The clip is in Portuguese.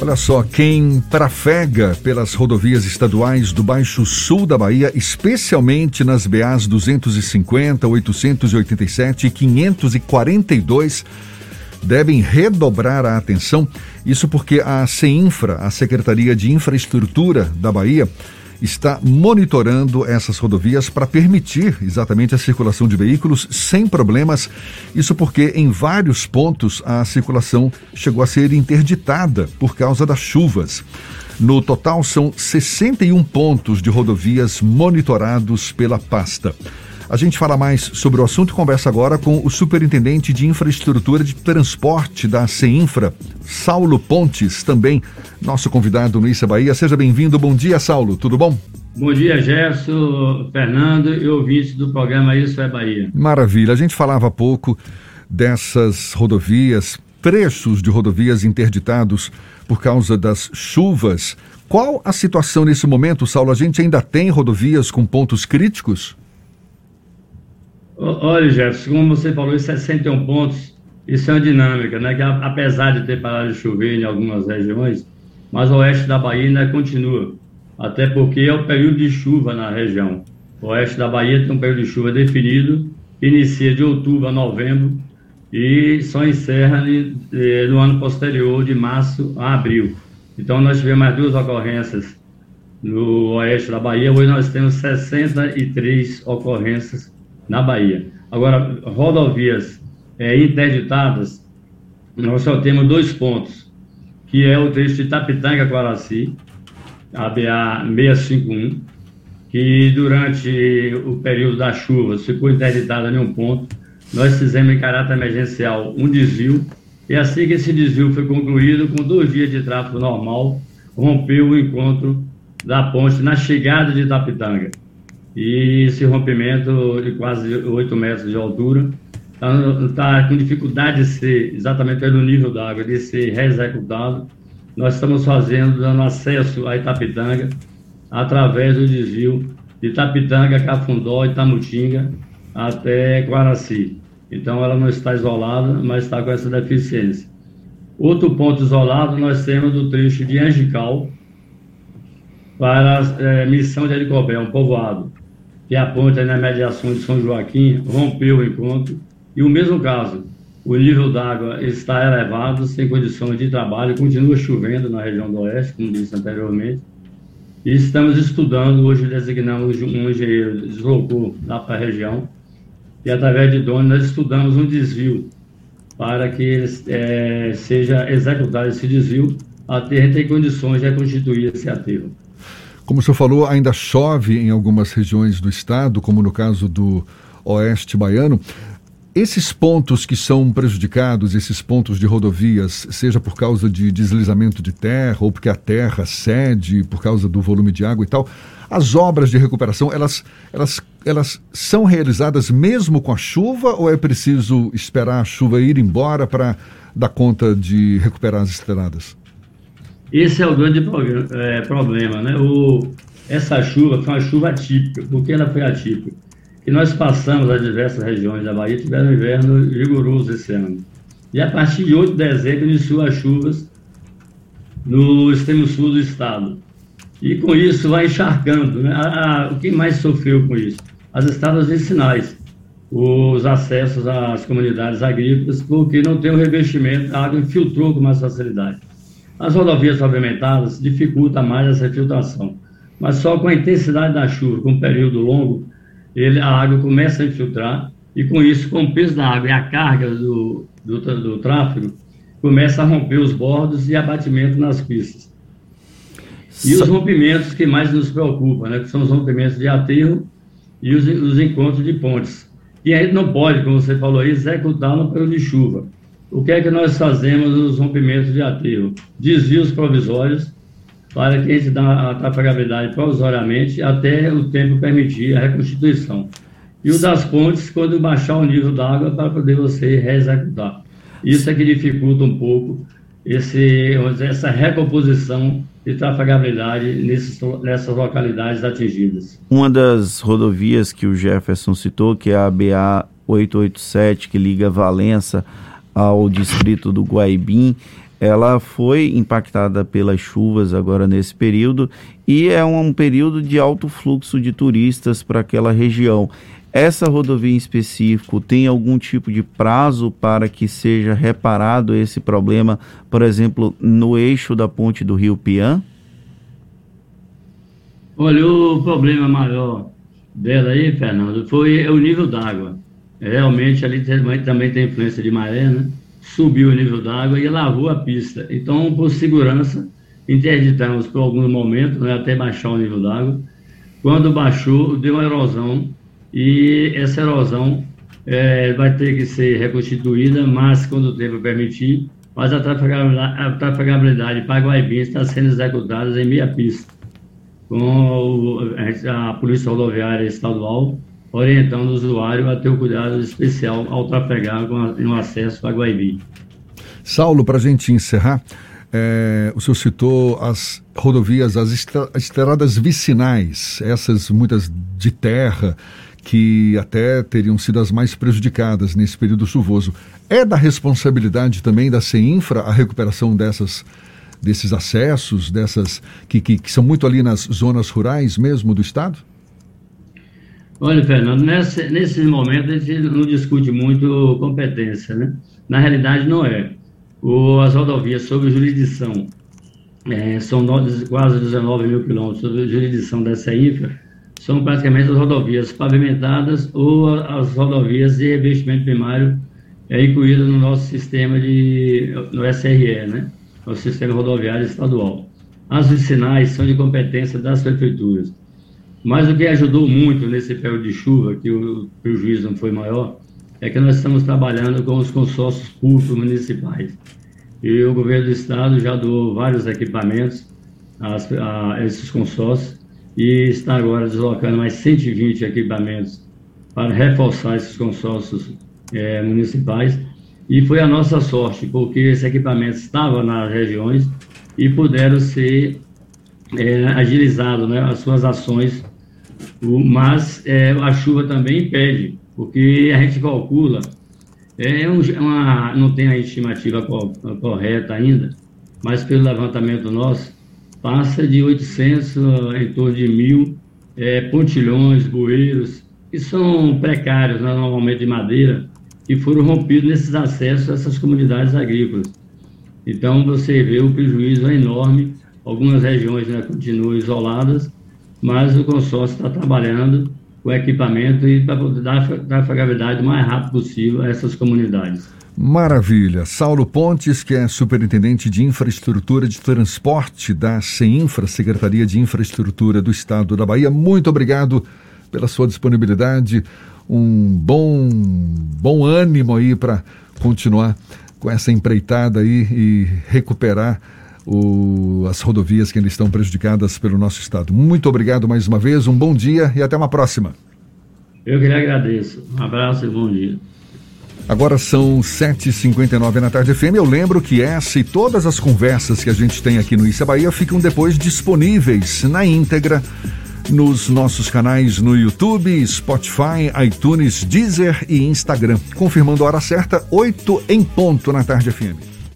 Olha só, quem trafega pelas rodovias estaduais do Baixo Sul da Bahia, especialmente nas BAs 250, 887 e 542, devem redobrar a atenção. Isso porque a CEINFRA, a Secretaria de Infraestrutura da Bahia, está monitorando essas rodovias para permitir exatamente a circulação de veículos sem problemas. Isso porque em vários pontos a circulação chegou a ser interditada por causa das chuvas. No total, são 61 pontos de rodovias monitorados pela pasta. A gente fala mais sobre o assunto e conversa agora com o Superintendente de Infraestrutura de Transporte da CEINFRA, Saulo Pontes, também nosso convidado no Issa Bahia. Seja bem-vindo. Bom dia, Saulo. Tudo bom? Bom dia, Gerson, Fernando e ouvintes do programa Isso é Bahia. Maravilha. A gente falava há pouco dessas rodovias, trechos de rodovias interditados por causa das chuvas. Qual a situação nesse momento, Saulo? A gente ainda tem rodovias com pontos críticos? Olha, Jefferson, como você falou, em 61 pontos, isso é uma dinâmica, né? Que apesar de ter parado de chover em algumas regiões, mas o oeste da Bahia continua, até porque é o período de chuva na região. O oeste da Bahia tem um período de chuva definido, inicia de outubro a novembro e só encerra no ano posterior, de março a abril. Então, nós tivemos mais duas ocorrências no oeste da Bahia, hoje nós temos 63 ocorrências na Bahia. Agora, rodovias é, interditadas, nós só temos dois pontos, que é o trecho de Tapitanga Guaraci, a BA 651, que durante o período das chuvas ficou interditada em um ponto. Nós fizemos em caráter emergencial um desvio, e assim que esse desvio foi concluído, com dois dias de tráfego normal, rompeu o encontro da ponte na chegada de Tapitanga e esse rompimento de quase 8 metros de altura está tá com dificuldade de ser, exatamente pelo nível da água, de ser reexecutado. Nós estamos fazendo, dando acesso a Itapitanga através do desvio de Itapitanga, Cafundó, Itamutinga até Guaraci. Então ela não está isolada, mas está com essa deficiência. Outro ponto isolado nós temos do trecho de Angical para é, missão de Helicobé, um povoado que aponta na mediação de São Joaquim, rompeu o encontro. E o mesmo caso, o nível d'água está elevado, sem condições de trabalho, continua chovendo na região do oeste, como disse anteriormente. E estamos estudando, hoje designamos um engenheiro, deslocou lá para a região, e através de dono nós estudamos um desvio para que é, seja executado esse desvio até a gente ter condições de reconstituir esse aterro. Como o senhor falou, ainda chove em algumas regiões do estado, como no caso do oeste baiano. Esses pontos que são prejudicados, esses pontos de rodovias, seja por causa de deslizamento de terra ou porque a terra cede por causa do volume de água e tal, as obras de recuperação, elas, elas, elas são realizadas mesmo com a chuva ou é preciso esperar a chuva ir embora para dar conta de recuperar as estradas? Esse é o grande é, problema, né? O, essa chuva foi uma chuva atípica. Por que ela foi atípica? Que nós passamos as diversas regiões da Bahia tiveram um inverno rigoroso esse ano. E a partir de 8 de dezembro iniciou as chuvas no extremo sul do estado. E com isso vai encharcando. Né? A, a, o que mais sofreu com isso? As estradas vicinais, os acessos às comunidades agrícolas, porque não tem o revestimento, a água infiltrou com mais facilidade. As rodovias pavimentadas dificultam mais essa filtração, mas só com a intensidade da chuva, com um período longo, ele, a água começa a infiltrar e com isso, com o peso da água e a carga do, do, do tráfego, começa a romper os bordos e abatimento nas pistas. E os rompimentos que mais nos preocupam, né, que são os rompimentos de aterro e os, os encontros de pontes. E a gente não pode, como você falou aí, executar no período de chuva. O que é que nós fazemos nos rompimentos de aterro? Desvios provisórios para que a gente dá a trafegabilidade provisoriamente até o tempo permitir a reconstituição. E o das pontes, quando baixar o nível da água, para poder você reexecutar. Isso é que dificulta um pouco esse, essa recomposição de trafegabilidade nesses, nessas localidades atingidas. Uma das rodovias que o Jefferson citou, que é a BA 887, que liga Valença ao distrito do Guaibim. ela foi impactada pelas chuvas agora nesse período e é um, um período de alto fluxo de turistas para aquela região. Essa rodovia em específico tem algum tipo de prazo para que seja reparado esse problema, por exemplo, no eixo da ponte do Rio Pian? Olha, o problema maior dela aí, Fernando, foi o nível d'água. Realmente ali também tem influência de maré, né? Subiu o nível d'água e lavou a pista. Então, por segurança, interditamos por alguns momentos, né, até baixar o nível d'água. Quando baixou, deu uma erosão e essa erosão é, vai ter que ser reconstituída, mas quando o tempo permitir, mas a trafegabilidade, a está sendo executada em meia pista com a Polícia Rodoviária Estadual orientando o usuário a ter um cuidado especial ao trafegar com o acesso a Guaibi. Saulo, para a gente encerrar, é, o senhor citou as rodovias, as estradas vicinais, essas muitas de terra, que até teriam sido as mais prejudicadas nesse período chuvoso. É da responsabilidade também da CEINFRA a recuperação dessas desses acessos, dessas que, que, que, são muito ali nas zonas rurais mesmo do estado? Olha, Fernando, nesse, nesse momento a gente não discute muito competência, né? Na realidade, não é. O, as rodovias sob jurisdição é, são quase 19 mil quilômetros sob jurisdição dessa infra, são praticamente as rodovias pavimentadas ou as rodovias de revestimento primário é, incluídas no nosso sistema de no SRE, né? ao sistema rodoviário estadual. As vicinais são de competência das prefeituras. Mas o que ajudou muito nesse período de chuva, que o prejuízo não foi maior, é que nós estamos trabalhando com os consórcios públicos municipais. E o governo do estado já doou vários equipamentos a, a esses consórcios e está agora deslocando mais 120 equipamentos para reforçar esses consórcios é, municipais e foi a nossa sorte, porque esse equipamento estava nas regiões e puderam ser é, agilizados né, as suas ações, mas é, a chuva também impede, porque a gente calcula, é um, é uma, não tem a estimativa correta ainda, mas pelo levantamento nosso, passa de 800 em torno de mil é, pontilhões, bueiros, que são precários, né, normalmente de madeira, que foram rompidos nesses acessos a essas comunidades agrícolas. Então, você vê o prejuízo é enorme, algumas regiões né, continuam isoladas, mas o consórcio está trabalhando com equipamento e para poder dar trafegabilidade o mais rápido possível a essas comunidades. Maravilha. Saulo Pontes, que é superintendente de infraestrutura de transporte da CEINFRA, Secretaria de Infraestrutura do Estado da Bahia, muito obrigado pela sua disponibilidade um bom, bom ânimo aí para continuar com essa empreitada aí e recuperar o, as rodovias que ainda estão prejudicadas pelo nosso estado. Muito obrigado mais uma vez, um bom dia e até uma próxima. Eu que lhe agradeço. Um abraço e bom dia. Agora são 7h59 na tarde FM. Eu lembro que essa e todas as conversas que a gente tem aqui no Issa Bahia ficam depois disponíveis na íntegra nos nossos canais no YouTube, Spotify, iTunes, Deezer e Instagram. Confirmando a hora certa, 8 em ponto na tarde FM.